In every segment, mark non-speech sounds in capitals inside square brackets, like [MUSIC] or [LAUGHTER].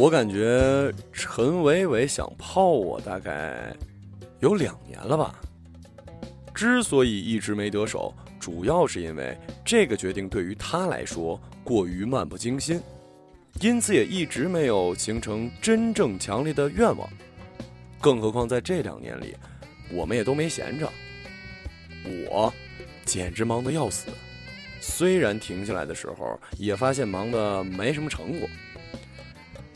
我感觉陈伟伟想泡我大概有两年了吧。之所以一直没得手，主要是因为这个决定对于他来说过于漫不经心，因此也一直没有形成真正强烈的愿望。更何况在这两年里，我们也都没闲着。我简直忙得要死，虽然停下来的时候也发现忙得没什么成果。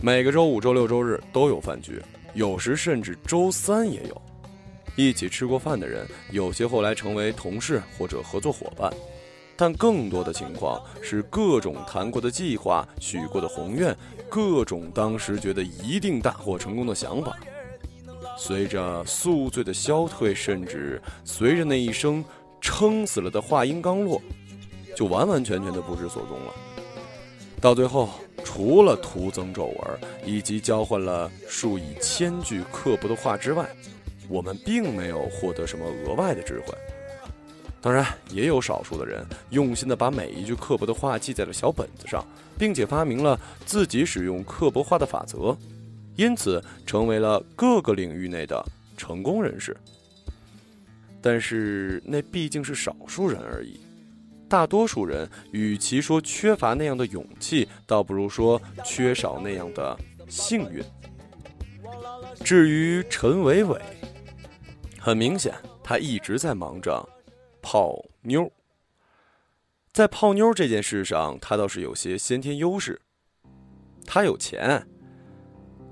每个周五、周六、周日都有饭局，有时甚至周三也有。一起吃过饭的人，有些后来成为同事或者合作伙伴，但更多的情况是各种谈过的计划、许过的宏愿、各种当时觉得一定大获成功的想法，随着宿醉的消退，甚至随着那一声撑死了的话音刚落，就完完全全的不知所踪了。到最后，除了徒增皱纹以及交换了数以千句刻薄的话之外，我们并没有获得什么额外的智慧，当然也有少数的人用心的把每一句刻薄的话记在了小本子上，并且发明了自己使用刻薄话的法则，因此成为了各个领域内的成功人士。但是那毕竟是少数人而已，大多数人与其说缺乏那样的勇气，倒不如说缺少那样的幸运。至于陈伟伟。很明显，他一直在忙着泡妞。在泡妞这件事上，他倒是有些先天优势。他有钱。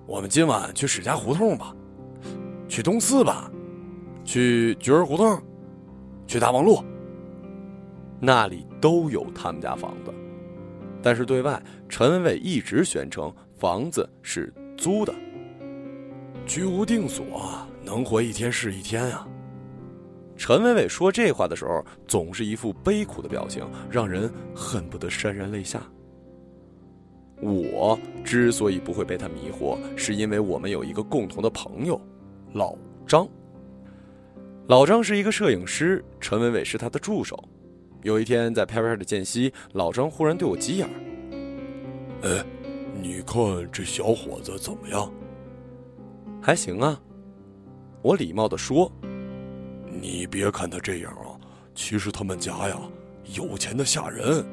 我们今晚去史家胡同吧，去东四吧，去菊儿胡同，去大望路。那里都有他们家房子，但是对外，陈文伟一直宣称房子是租的，居无定所。能活一天是一天啊！陈伟伟说这话的时候，总是一副悲苦的表情，让人恨不得潸然泪下。我之所以不会被他迷惑，是因为我们有一个共同的朋友，老张。老张是一个摄影师，陈伟伟是他的助手。有一天在拍片的间隙，老张忽然对我急眼儿：“哎，你看这小伙子怎么样？还行啊。”我礼貌的说：“你别看他这样啊，其实他们家呀有钱的吓人。”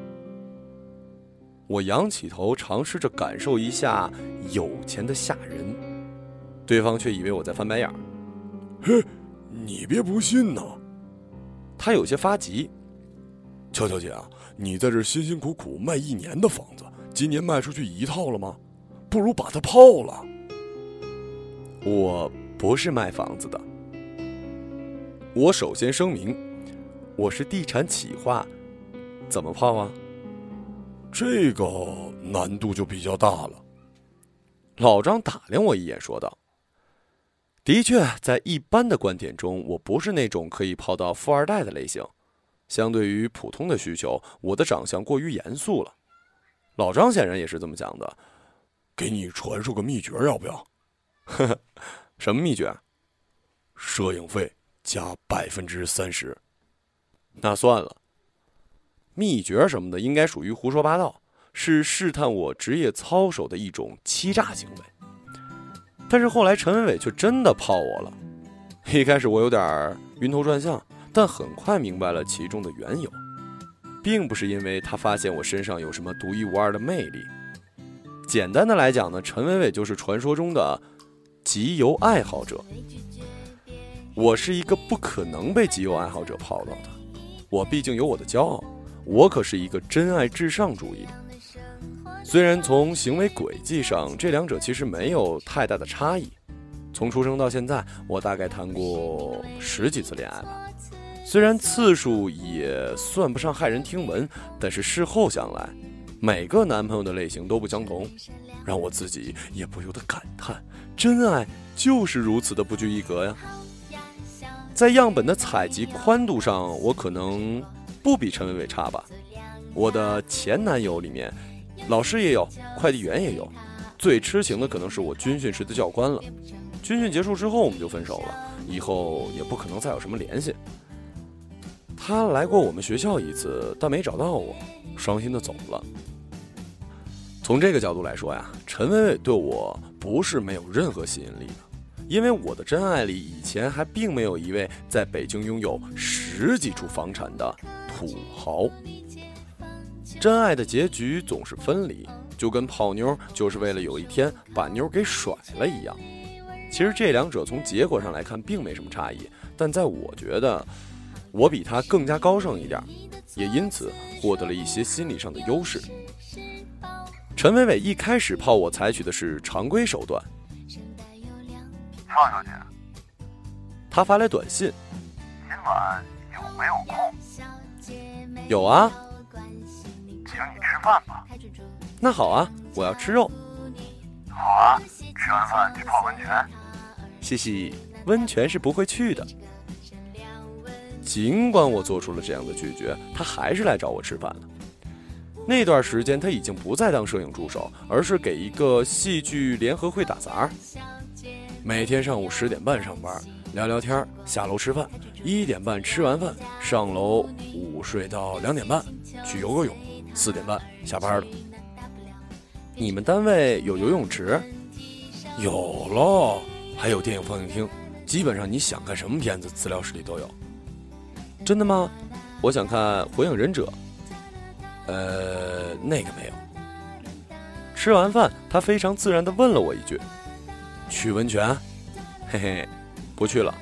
我仰起头，尝试着感受一下有钱的吓人，对方却以为我在翻白眼儿嘿，你别不信呐！他有些发急。乔小姐啊，你在这辛辛苦苦卖一年的房子，今年卖出去一套了吗？不如把它泡了。我。不是卖房子的。我首先声明，我是地产企划，怎么泡啊？这个难度就比较大了。老张打量我一眼，说道：“的确，在一般的观点中，我不是那种可以泡到富二代的类型。相对于普通的需求，我的长相过于严肃了。老张显然也是这么讲的。给你传授个秘诀，要不要？” [LAUGHS] 呵呵。什么秘诀？摄影费加百分之三十。那算了，秘诀什么的应该属于胡说八道，是试探我职业操守的一种欺诈行为。但是后来陈伟伟却真的泡我了。一开始我有点晕头转向，但很快明白了其中的缘由，并不是因为他发现我身上有什么独一无二的魅力。简单的来讲呢，陈伟伟就是传说中的。集邮爱好者，我是一个不可能被集邮爱好者泡到的。我毕竟有我的骄傲，我可是一个真爱至上主义。虽然从行为轨迹上，这两者其实没有太大的差异。从出生到现在，我大概谈过十几次恋爱吧。虽然次数也算不上骇人听闻，但是事后想来，每个男朋友的类型都不相同，让我自己也不由得感叹。真爱就是如此的不拘一格呀！在样本的采集宽度上，我可能不比陈伟伟差吧。我的前男友里面，老师也有，快递员也有，最痴情的可能是我军训时的教官了。军训结束之后，我们就分手了，以后也不可能再有什么联系。他来过我们学校一次，但没找到我，伤心的走了。从这个角度来说呀，陈伟伟对我不是没有任何吸引力的，因为我的真爱里以前还并没有一位在北京拥有十几处房产的土豪。真爱的结局总是分离，就跟泡妞就是为了有一天把妞给甩了一样。其实这两者从结果上来看并没什么差异，但在我觉得，我比他更加高尚一点，也因此获得了一些心理上的优势。陈伟伟一开始泡我采取的是常规手段。范小姐，他发来短信：今晚有没有空？有啊。请你吃饭吧，那好啊，我要吃肉。好啊，吃完饭去泡温泉。嘻嘻，温泉是不会去的。尽管我做出了这样的拒绝，他还是来找我吃饭了。那段时间他已经不再当摄影助手，而是给一个戏剧联合会打杂。每天上午十点半上班，聊聊天，下楼吃饭。一点半吃完饭，上楼午睡到两点半，去游个泳。四点半下班了。你们单位有游泳池？有喽，还有电影放映厅，基本上你想看什么片子，资料室里都有。真的吗？我想看《火影忍者》。呃，那个没有。吃完饭，他非常自然的问了我一句：“去温泉？”嘿嘿，不去了，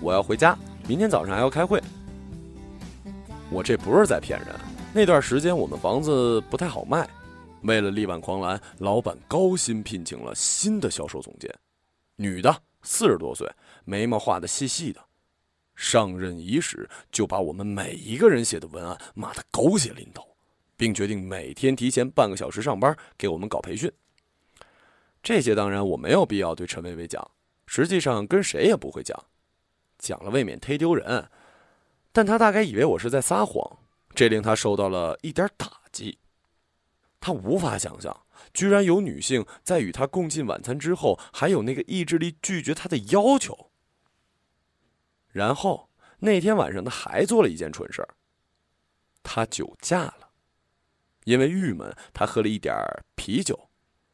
我要回家，明天早上还要开会。我这不是在骗人。那段时间我们房子不太好卖，为了力挽狂澜，老板高薪聘请了新的销售总监，女的，四十多岁，眉毛画的细细的，上任伊始就把我们每一个人写的文案骂得狗血淋头，并决定每天提前半个小时上班给我们搞培训。这些当然我没有必要对陈薇薇讲，实际上跟谁也不会讲，讲了未免忒丢人，但他大概以为我是在撒谎。这令他受到了一点打击，他无法想象，居然有女性在与他共进晚餐之后，还有那个意志力拒绝他的要求。然后那天晚上，他还做了一件蠢事儿，他酒驾了，因为郁闷，他喝了一点啤酒，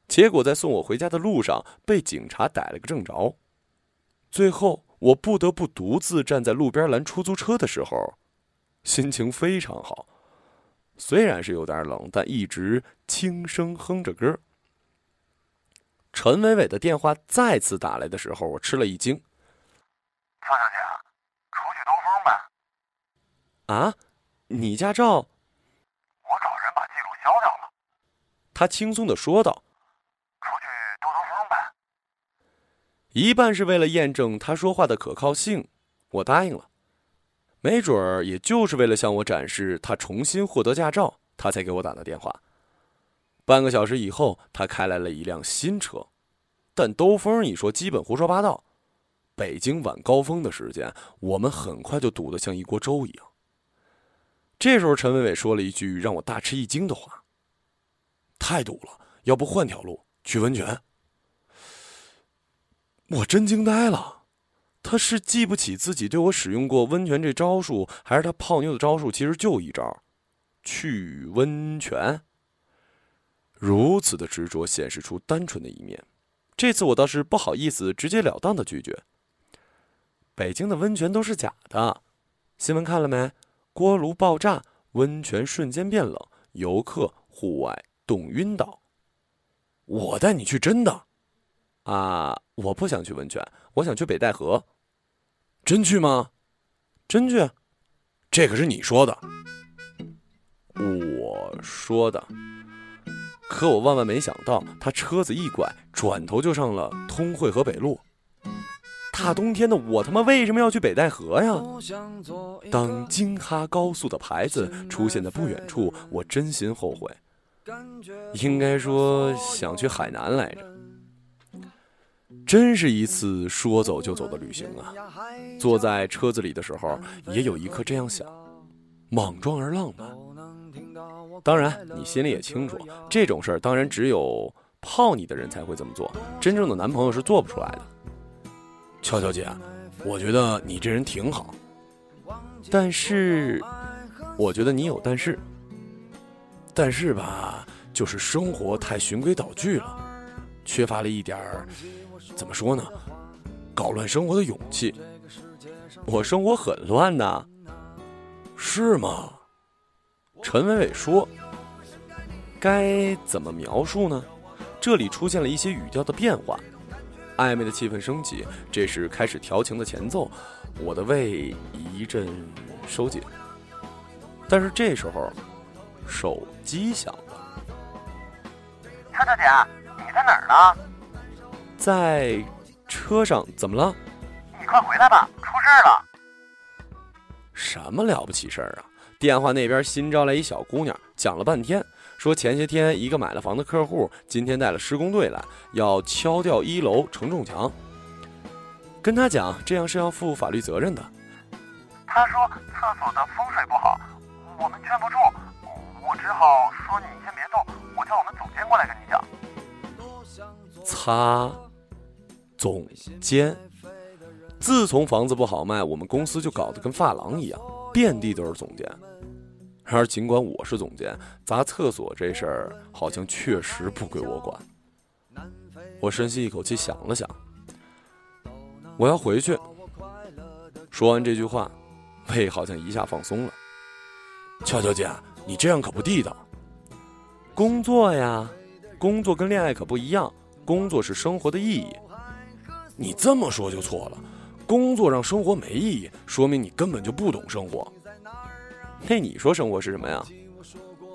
结果在送我回家的路上被警察逮了个正着，最后我不得不独自站在路边拦出租车的时候。心情非常好，虽然是有点冷，但一直轻声哼着歌。陈伟伟的电话再次打来的时候，我吃了一惊。范小姐，啊，你驾照？我找人把记录消掉了。他轻松的说道。出去兜兜风呗。一半是为了验证他说话的可靠性，我答应了。没准儿，也就是为了向我展示他重新获得驾照，他才给我打的电话。半个小时以后，他开来了一辆新车，但兜风一说，基本胡说八道。北京晚高峰的时间，我们很快就堵得像一锅粥一样。这时候，陈伟伟说了一句让我大吃一惊的话：“太堵了，要不换条路去温泉？”我真惊呆了。他是记不起自己对我使用过温泉这招数，还是他泡妞的招数其实就一招，去温泉。如此的执着显示出单纯的一面，这次我倒是不好意思直截了当的拒绝。北京的温泉都是假的，新闻看了没？锅炉爆炸，温泉瞬间变冷，游客户外冻晕倒。我带你去真的，啊，我不想去温泉，我想去北戴河。真去吗？真去，这可是你说的。我说的。可我万万没想到，他车子一拐，转头就上了通惠河北路。大冬天的，我他妈为什么要去北戴河呀？当京哈高速的牌子出现在不远处，我真心后悔。应该说想去海南来着。真是一次说走就走的旅行啊！坐在车子里的时候，也有一刻这样想：莽撞而浪漫。当然，你心里也清楚，这种事儿当然只有泡你的人才会这么做，真正的男朋友是做不出来的。俏俏姐，我觉得你这人挺好，但是，我觉得你有但是，但是吧。就是生活太循规蹈矩了，缺乏了一点儿，怎么说呢？搞乱生活的勇气。我生活很乱呐，是吗？陈伟伟说：“该怎么描述呢？”这里出现了一些语调的变化，暧昧的气氛升级，这是开始调情的前奏。我的胃一阵收紧，但是这时候手机响了。蔡大姐，你在哪儿呢？在车上，怎么了？你快回来吧，出事了！什么了不起事儿啊？电话那边新招来一小姑娘，讲了半天，说前些天一个买了房的客户今天带了施工队来，要敲掉一楼承重墙。跟他讲，这样是要负法律责任的。他说厕所的风水不好，我们劝不住，我只好说你先别动，我叫我们总监过来跟你讲。擦，总监。自从房子不好卖，我们公司就搞得跟发廊一样，遍地都是总监。然而，尽管我是总监，砸厕所这事儿好像确实不归我管。我深吸一口气，想了想，我要回去。说完这句话，胃好像一下放松了。俏俏姐，你这样可不地道。工作呀，工作跟恋爱可不一样，工作是生活的意义。你这么说就错了。工作让生活没意义，说明你根本就不懂生活。那你说生活是什么呀？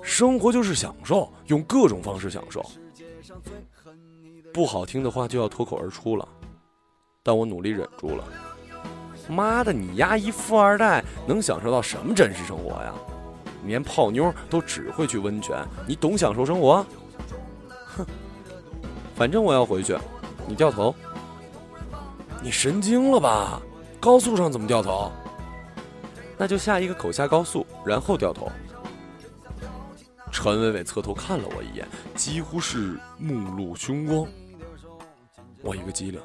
生活就是享受，用各种方式享受。不好听的话就要脱口而出了，但我努力忍住了。妈的，你丫一富二代能享受到什么真实生活呀？连泡妞都只会去温泉，你懂享受生活？哼，反正我要回去，你掉头。你神经了吧？高速上怎么掉头？那就下一个口下高速，然后掉头。陈伟伟侧头看了我一眼，几乎是目露凶光。我一个机灵，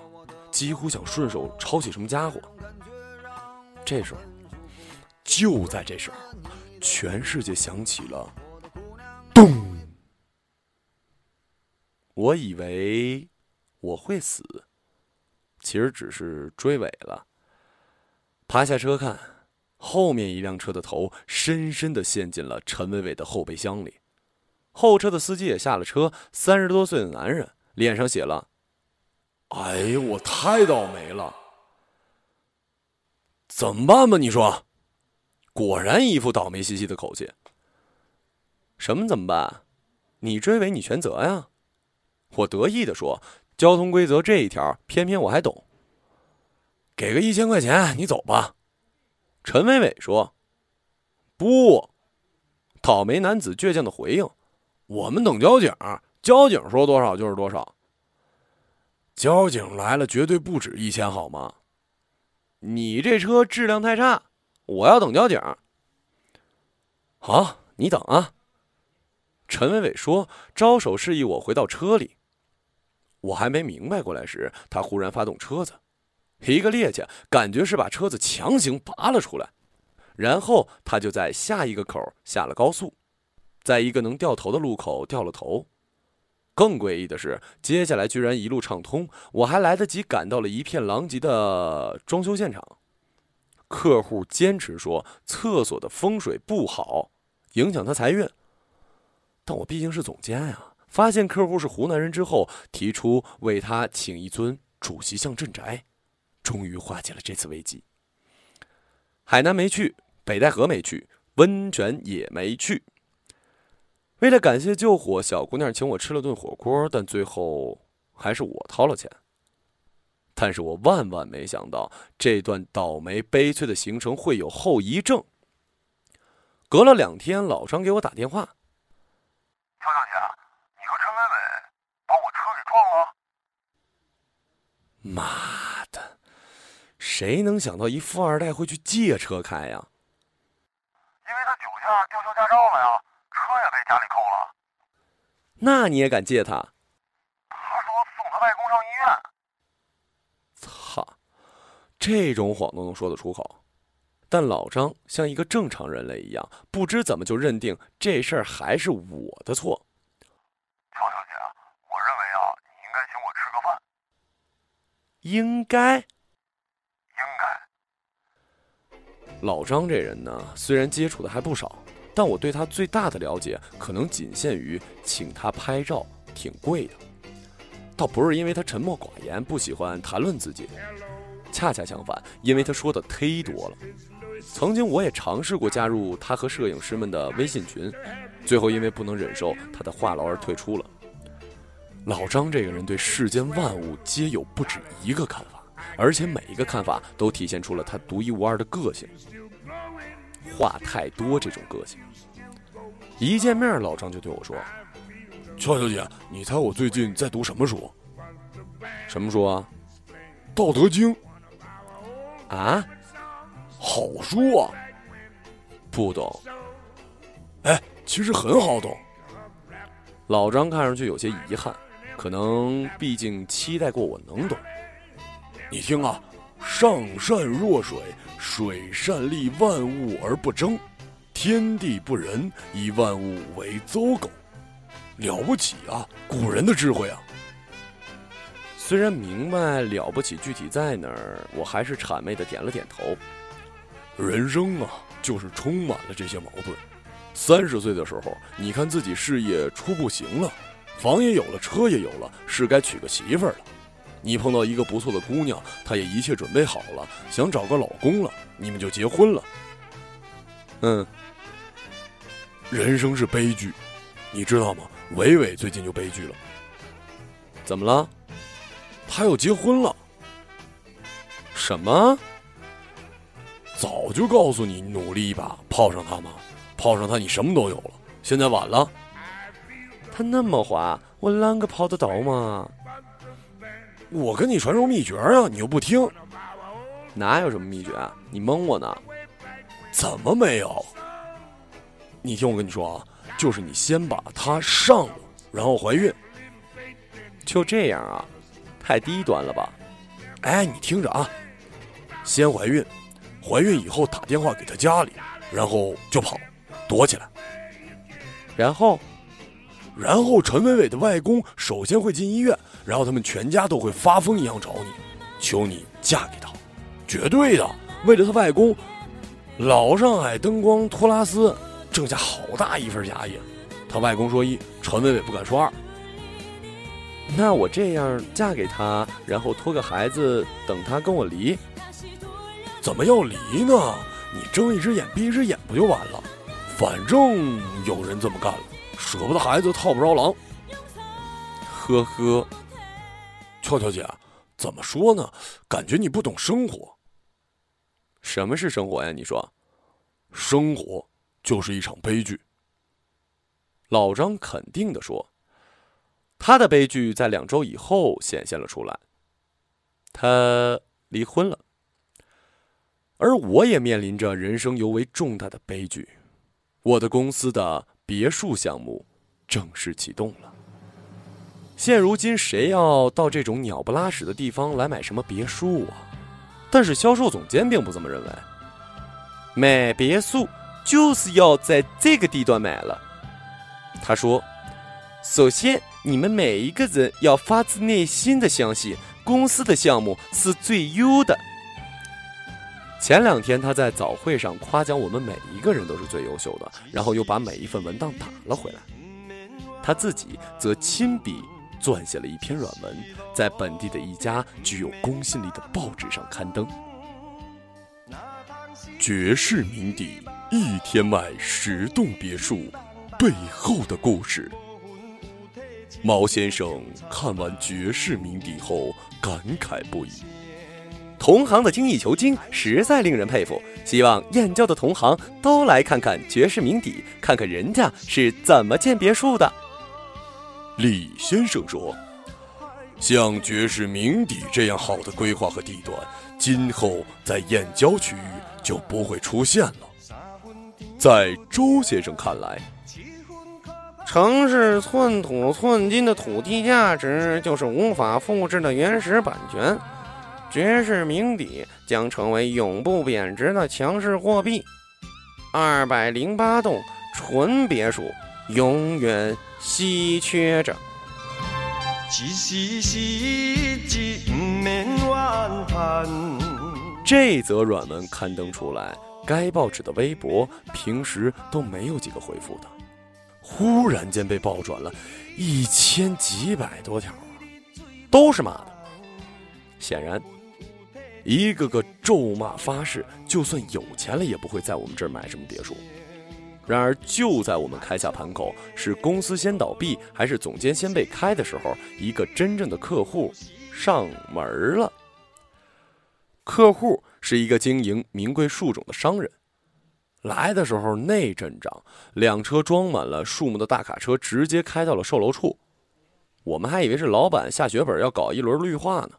几乎想顺手抄起什么家伙。这时候，就在这时候，全世界响起了咚。我以为我会死。其实只是追尾了。爬下车看，后面一辆车的头深深的陷进了陈伟伟的后备箱里。后车的司机也下了车，三十多岁的男人，脸上写了：“哎呀，我太倒霉了，怎么办吧？你说。”果然一副倒霉兮兮的口气。什么怎么办？你追尾你全责呀！我得意的说。交通规则这一条，偏偏我还懂。给个一千块钱，你走吧。陈伟伟说：“不。”倒霉男子倔强的回应：“我们等交警，交警说多少就是多少。交警来了，绝对不止一千，好吗？你这车质量太差，我要等交警。好，你等啊。”陈伟伟说，招手示意我回到车里。我还没明白过来时，他忽然发动车子，一个趔趄，感觉是把车子强行拔了出来。然后他就在下一个口下了高速，在一个能掉头的路口掉了头。更诡异的是，接下来居然一路畅通，我还来得及赶到了一片狼藉的装修现场。客户坚持说厕所的风水不好，影响他财运，但我毕竟是总监呀。发现客户是湖南人之后，提出为他请一尊主席像镇宅，终于化解了这次危机。海南没去，北戴河没去，温泉也没去。为了感谢救火，小姑娘请我吃了顿火锅，但最后还是我掏了钱。但是我万万没想到，这段倒霉悲催的行程会有后遗症。隔了两天，老张给我打电话。邱小姐，你和陈伟伟把我车给撞了妈的！谁能想到一富二代会去借车开呀？因为他酒驾吊销驾照了呀车也被家里扣了。那你也敢借他？他说送他外公上医院。操这种谎都能说得出口。但老张像一个正常人类一样不知怎么就认定这事儿还是我的错。乔小姐我认为啊你应该请我吃个饭。应该？老张这人呢，虽然接触的还不少，但我对他最大的了解可能仅限于请他拍照，挺贵的。倒不是因为他沉默寡言，不喜欢谈论自己，恰恰相反，因为他说的忒多了。曾经我也尝试过加入他和摄影师们的微信群，最后因为不能忍受他的话痨而退出了。老张这个人对世间万物皆有不止一个看法，而且每一个看法都体现出了他独一无二的个性。话太多这种个性，一见面老张就对我说。俏小姐，你猜我最近在读什么书？什么书啊？《道德经》啊？好书啊！不懂。哎，其实很好懂。老张看上去有些遗憾，可能毕竟期待过我能懂。你听啊，上善若水，水善利万物而不争，天地不仁，以万物为刍狗。了不起啊！古人的智慧啊！虽然明白了不起具体在哪儿，我还是谄媚的点了点头。人生啊，就是充满了这些矛盾。三十岁的时候，你看自己事业初步行了，房也有了，车也有了，是该娶个媳妇儿了。你碰到一个不错的姑娘，她也一切准备好了，想找个老公了，你们就结婚了。嗯，人生是悲剧，你知道吗？伟伟最近就悲剧了，怎么了？他要结婚了。什么？早就告诉你，努力一把，泡上他嘛，泡上他，你什么都有了。现在晚了。他那么滑，我啷个泡得到吗？我跟你传授秘诀啊，你又不听。哪有什么秘诀啊？你蒙我呢？怎么没有？你听我跟你说啊。就是你先把她上了，然后怀孕，就这样啊？太低端了吧？哎，你听着啊，先怀孕，怀孕以后打电话给她家里，然后就跑，躲起来，然后，然后陈伟伟的外公首先会进医院，然后他们全家都会发疯一样找你，求你嫁给他，绝对的，为了他外公，老上海灯光托拉斯。挣下好大一份家业，他外公说一，陈伟伟不敢说二。那我这样嫁给他，然后拖个孩子，等他跟我离，怎么要离呢？你睁一只眼闭一只眼不就完了？反正有人这么干了，舍不得孩子套不着狼。呵呵，俏俏姐，怎么说呢？感觉你不懂生活。什么是生活呀？你说，生活。就是一场悲剧。老张肯定的说：“他的悲剧在两周以后显现了出来。他离婚了，而我也面临着人生尤为重大的悲剧。我的公司的别墅项目正式启动了。现如今，谁要到这种鸟不拉屎的地方来买什么别墅啊？但是销售总监并不这么认为。买别墅。”就是要在这个地段买了，他说：“首先，你们每一个人要发自内心的相信公司的项目是最优的。”前两天他在早会上夸奖我们每一个人都是最优秀的，然后又把每一份文档打了回来，他自己则亲笔撰写了一篇软文，在本地的一家具有公信力的报纸上刊登。绝世名邸。一天买十栋别墅，背后的故事。毛先生看完绝世名邸后感慨不已。同行的精益求精实在令人佩服，希望燕郊的同行都来看看绝世名邸，看看人家是怎么建别墅的。李先生说：“像绝世名邸这样好的规划和地段，今后在燕郊区域就不会出现了。”在周先生看来，城市寸土寸金的土地价值就是无法复制的原始版权。绝世名邸将成为永不贬值的强势货币。二百零八栋纯别墅永远稀缺着。这则软文刊登出来，该报纸的微博平时都没有几个回复的，忽然间被爆转了一千几百多条啊，都是骂的。显然，一个个咒骂发誓，就算有钱了也不会在我们这儿买什么别墅。然而，就在我们开下盘口，是公司先倒闭还是总监先被开的时候，一个真正的客户上门了。客户是一个经营名贵树种的商人，来的时候那阵仗，两车装满了树木的大卡车直接开到了售楼处，我们还以为是老板下血本要搞一轮绿化呢，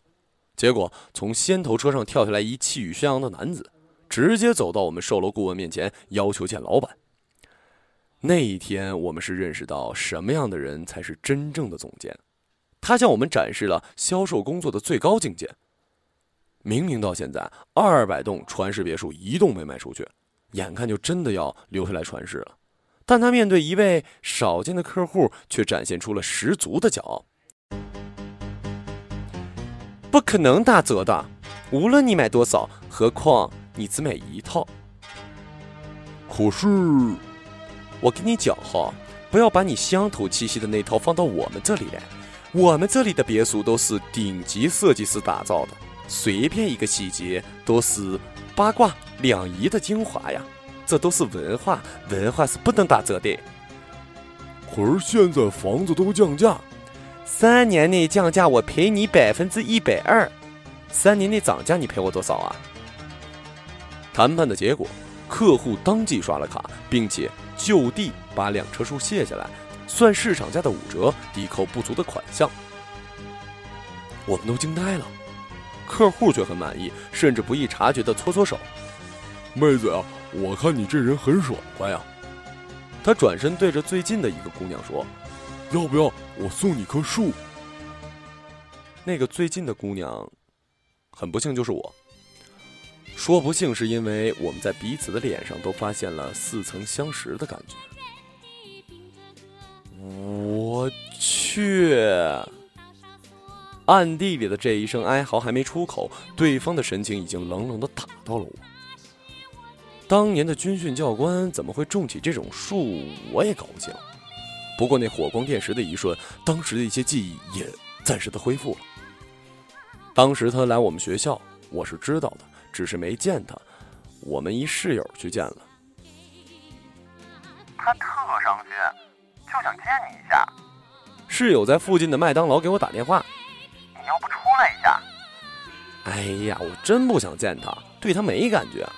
结果从先头车上跳下来一气宇轩昂的男子，直接走到我们售楼顾问面前，要求见老板。那一天，我们是认识到什么样的人才是真正的总监。他向我们展示了销售工作的最高境界。明明到现在，二百栋传世别墅一栋没卖出去，眼看就真的要留下来传世了，但他面对一位少见的客户，却展现出了十足的骄傲。不可能打折的，无论你买多少，何况你只买一套。可是。我跟你讲哈，不要把你乡土气息的那套放到我们这里来。我们这里的别墅都是顶级设计师打造的，随便一个细节都是八卦两仪的精华呀。这都是文化，文化是不能打折的。可是现在房子都降价，三年内降价我赔你百分之一百二，三年内涨价你赔我多少啊？谈判的结果，客户当即刷了卡，并且。就地把两车树卸下来，算市场价的五折，抵扣不足的款项。我们都惊呆了，客户却很满意，甚至不易察觉的搓搓手。妹子啊，我看你这人很爽快呀。他转身对着最近的一个姑娘说：“要不要我送你棵树？”那个最近的姑娘，很不幸就是我。说不幸是因为我们在彼此的脸上都发现了似曾相识的感觉。我去！暗地里的这一声哀嚎还没出口，对方的神情已经冷冷的打到了我。当年的军训教官怎么会种起这种树？我也搞不清。不过那火光电石的一瞬，当时的一些记忆也暂时的恢复了。当时他来我们学校，我是知道的。只是没见他，我们一室友去见了。他特伤心，就想见你一下。室友在附近的麦当劳给我打电话，你要不出来一下？哎呀，我真不想见他，对他没感觉。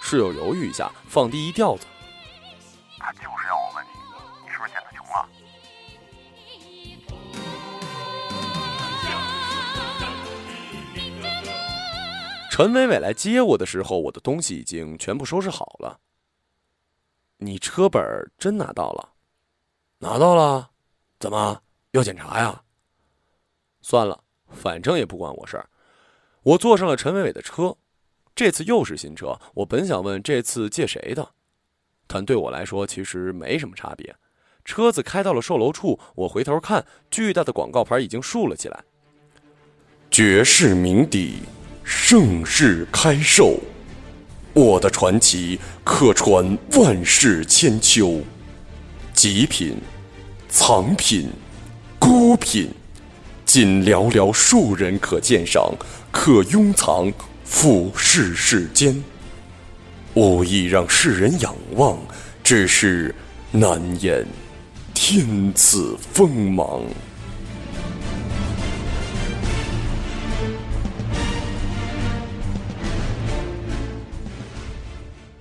室友犹豫一下，放低一调子。他就是陈伟伟来接我的时候，我的东西已经全部收拾好了。你车本真拿到了？拿到了？怎么要检查呀？算了，反正也不关我事儿。我坐上了陈伟伟的车，这次又是新车。我本想问这次借谁的，但对我来说其实没什么差别。车子开到了售楼处，我回头看，巨大的广告牌已经竖了起来：“绝世名邸。”盛世开售，我的传奇可传万世千秋。极品、藏品、孤品，仅寥寥数人可鉴赏，可拥藏俯视世间。无意让世人仰望，只是难掩天赐锋芒。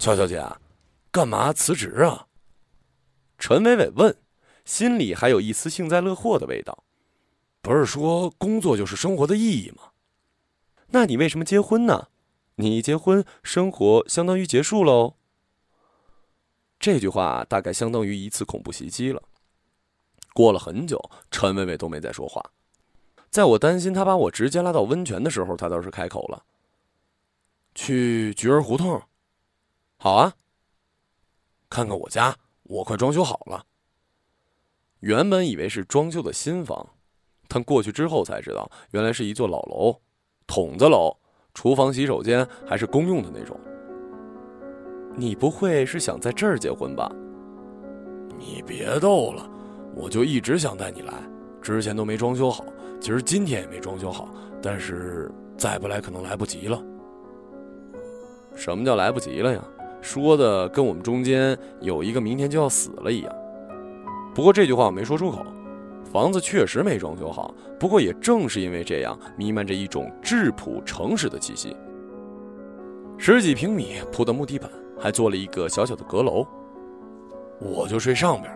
乔小姐，干嘛辞职啊？陈伟伟问，心里还有一丝幸灾乐祸的味道。不是说工作就是生活的意义吗？那你为什么结婚呢？你一结婚，生活相当于结束喽。这句话大概相当于一次恐怖袭击了。过了很久，陈伟伟都没再说话。在我担心他把我直接拉到温泉的时候，他倒是开口了：“去菊儿胡同。”好啊，看看我家，我快装修好了。原本以为是装修的新房，但过去之后才知道，原来是一座老楼，筒子楼，厨房、洗手间还是公用的那种。你不会是想在这儿结婚吧？你别逗了，我就一直想带你来，之前都没装修好，其实今天也没装修好，但是再不来可能来不及了。什么叫来不及了呀？说的跟我们中间有一个明天就要死了一样。不过这句话我没说出口。房子确实没装修好，不过也正是因为这样，弥漫着一种质朴诚实的气息。十几平米铺的木地板，还做了一个小小的阁楼。我就睡上边。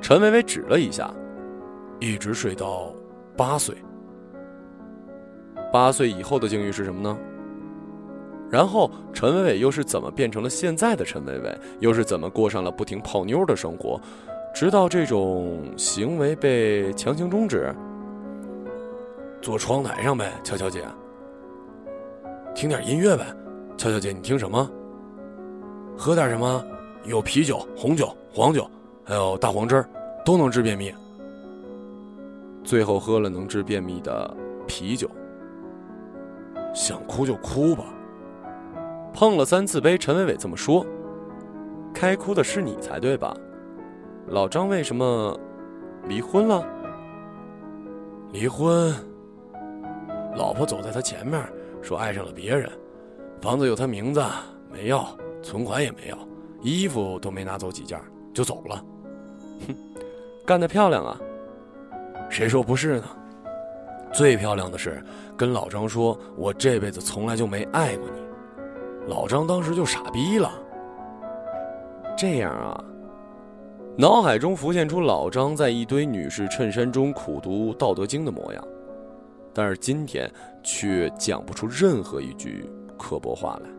陈薇薇指了一下，一直睡到八岁。八岁以后的境遇是什么呢？然后陈伟伟又是怎么变成了现在的陈伟伟？又是怎么过上了不停泡妞的生活？直到这种行为被强行终止，坐窗台上呗，乔乔姐。听点音乐呗，乔乔姐，你听什么？喝点什么？有啤酒、红酒、黄酒，还有大黄汁儿，都能治便秘。最后喝了能治便秘的啤酒。想哭就哭吧。碰了三次杯，陈伟伟这么说。开哭的是你才对吧？老张为什么离婚了？离婚，老婆走在他前面，说爱上了别人，房子有他名字，没要，存款也没要，衣服都没拿走几件就走了。哼，干得漂亮啊！谁说不是呢？最漂亮的是跟老张说：“我这辈子从来就没爱过你。”老张当时就傻逼了。这样啊。脑海中浮现出老张在一堆女士衬衫中苦读《道德经》的模样，但是今天却讲不出任何一句刻薄话来。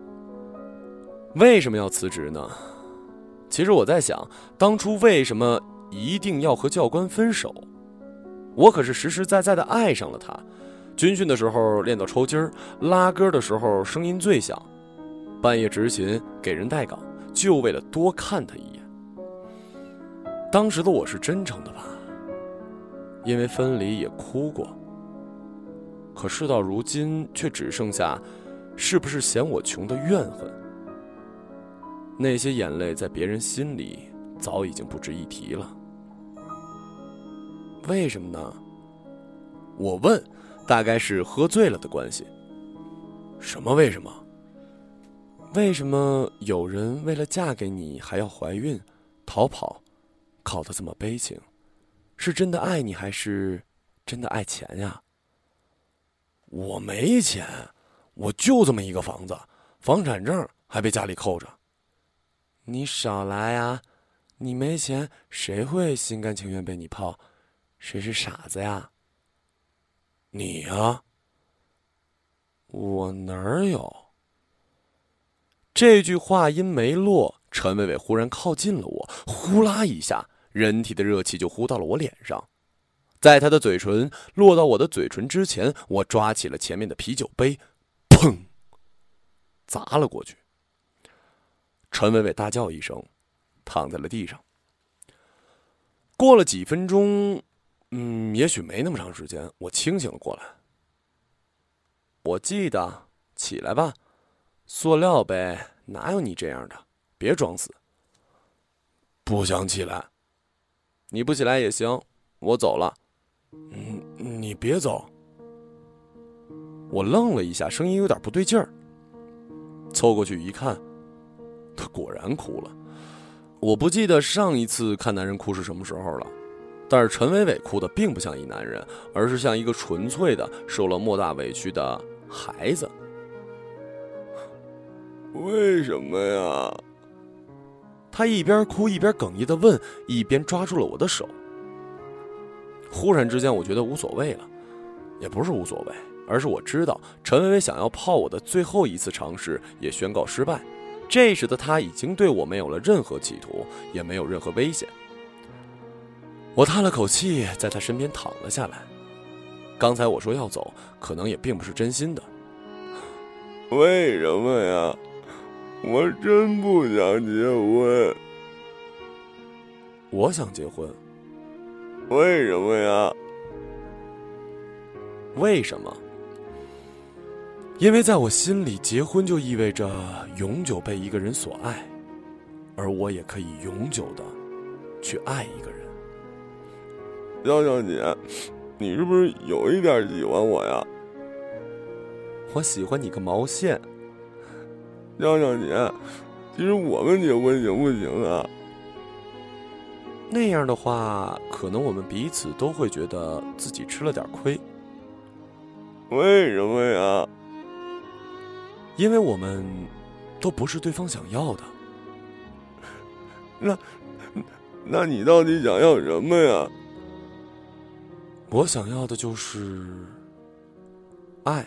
为什么要辞职呢？其实我在想，当初为什么一定要和教官分手？我可是实实在在的爱上了他。军训的时候练到抽筋儿，拉歌的时候声音最响，半夜执勤给人带岗，就为了多看他一眼。当时的我是真诚的吧，因为分离也哭过。可事到如今，却只剩下是不是嫌我穷的怨恨。那些眼泪在别人心里早已经不值一提了。为什么呢？我问，大概是喝醉了的关系。什么为什么？为什么有人为了嫁给你还要怀孕、逃跑？考得这么悲情，是真的爱你还是真的爱钱呀？我没钱，我就这么一个房子，房产证还被家里扣着。你少来呀！你没钱，谁会心甘情愿被你泡？谁是傻子呀？你呀？我哪儿有？这句话音没落，陈伟伟忽然靠近了我，呼啦一下。人体的热气就呼到了我脸上，在他的嘴唇落到我的嘴唇之前，我抓起了前面的啤酒杯，砰，砸了过去。陈伟伟大叫一声，躺在了地上。过了几分钟，嗯，也许没那么长时间，我清醒了过来。我记得，起来吧，塑料杯哪有你这样的？别装死。不想起来。你不起来也行，我走了。嗯，你别走。我愣了一下，声音有点不对劲儿。凑过去一看，他果然哭了。我不记得上一次看男人哭是什么时候了，但是陈伟伟哭的并不像一男人，而是像一个纯粹的受了莫大委屈的孩子。为什么呀？他一边哭一边哽咽的问，一边抓住了我的手。忽然之间，我觉得无所谓了，也不是无所谓，而是我知道陈薇薇想要泡我的最后一次尝试也宣告失败。这时的他已经对我没有了任何企图，也没有任何危险。我叹了口气，在他身边躺了下来。刚才我说要走，可能也并不是真心的。为什么呀？我真不想结婚。我想结婚。为什么呀？为什么？因为在我心里，结婚就意味着永久被一个人所爱，而我也可以永久的去爱一个人。娇娇姐，你是不是有一点喜欢我呀？我喜欢你个毛线！江小姐，其实我们结婚行不行啊？那样的话，可能我们彼此都会觉得自己吃了点亏。为什么呀？因为我们都不是对方想要的。[LAUGHS] 那，那你到底想要什么呀？我想要的就是爱。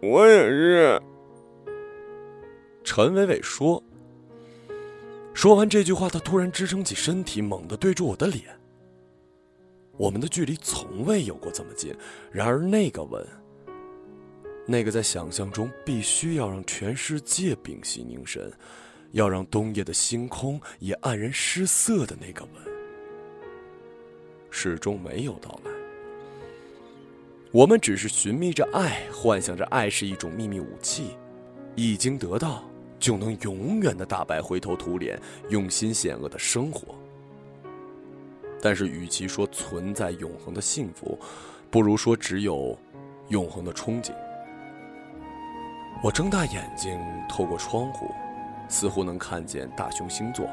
我也是。陈伟伟说。说完这句话，他突然支撑起身体，猛地对住我的脸。我们的距离从未有过这么近，然而那个吻，那个在想象中必须要让全世界屏息凝神，要让冬夜的星空也黯然失色的那个吻，始终没有到来。我们只是寻觅着爱，幻想着爱是一种秘密武器，已经得到。就能永远的大白灰头土脸、用心险恶的生活。但是，与其说存在永恒的幸福，不如说只有永恒的憧憬。我睁大眼睛，透过窗户，似乎能看见大熊星座。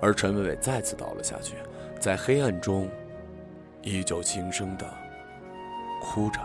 而陈伟伟再次倒了下去，在黑暗中，依旧轻声的哭着。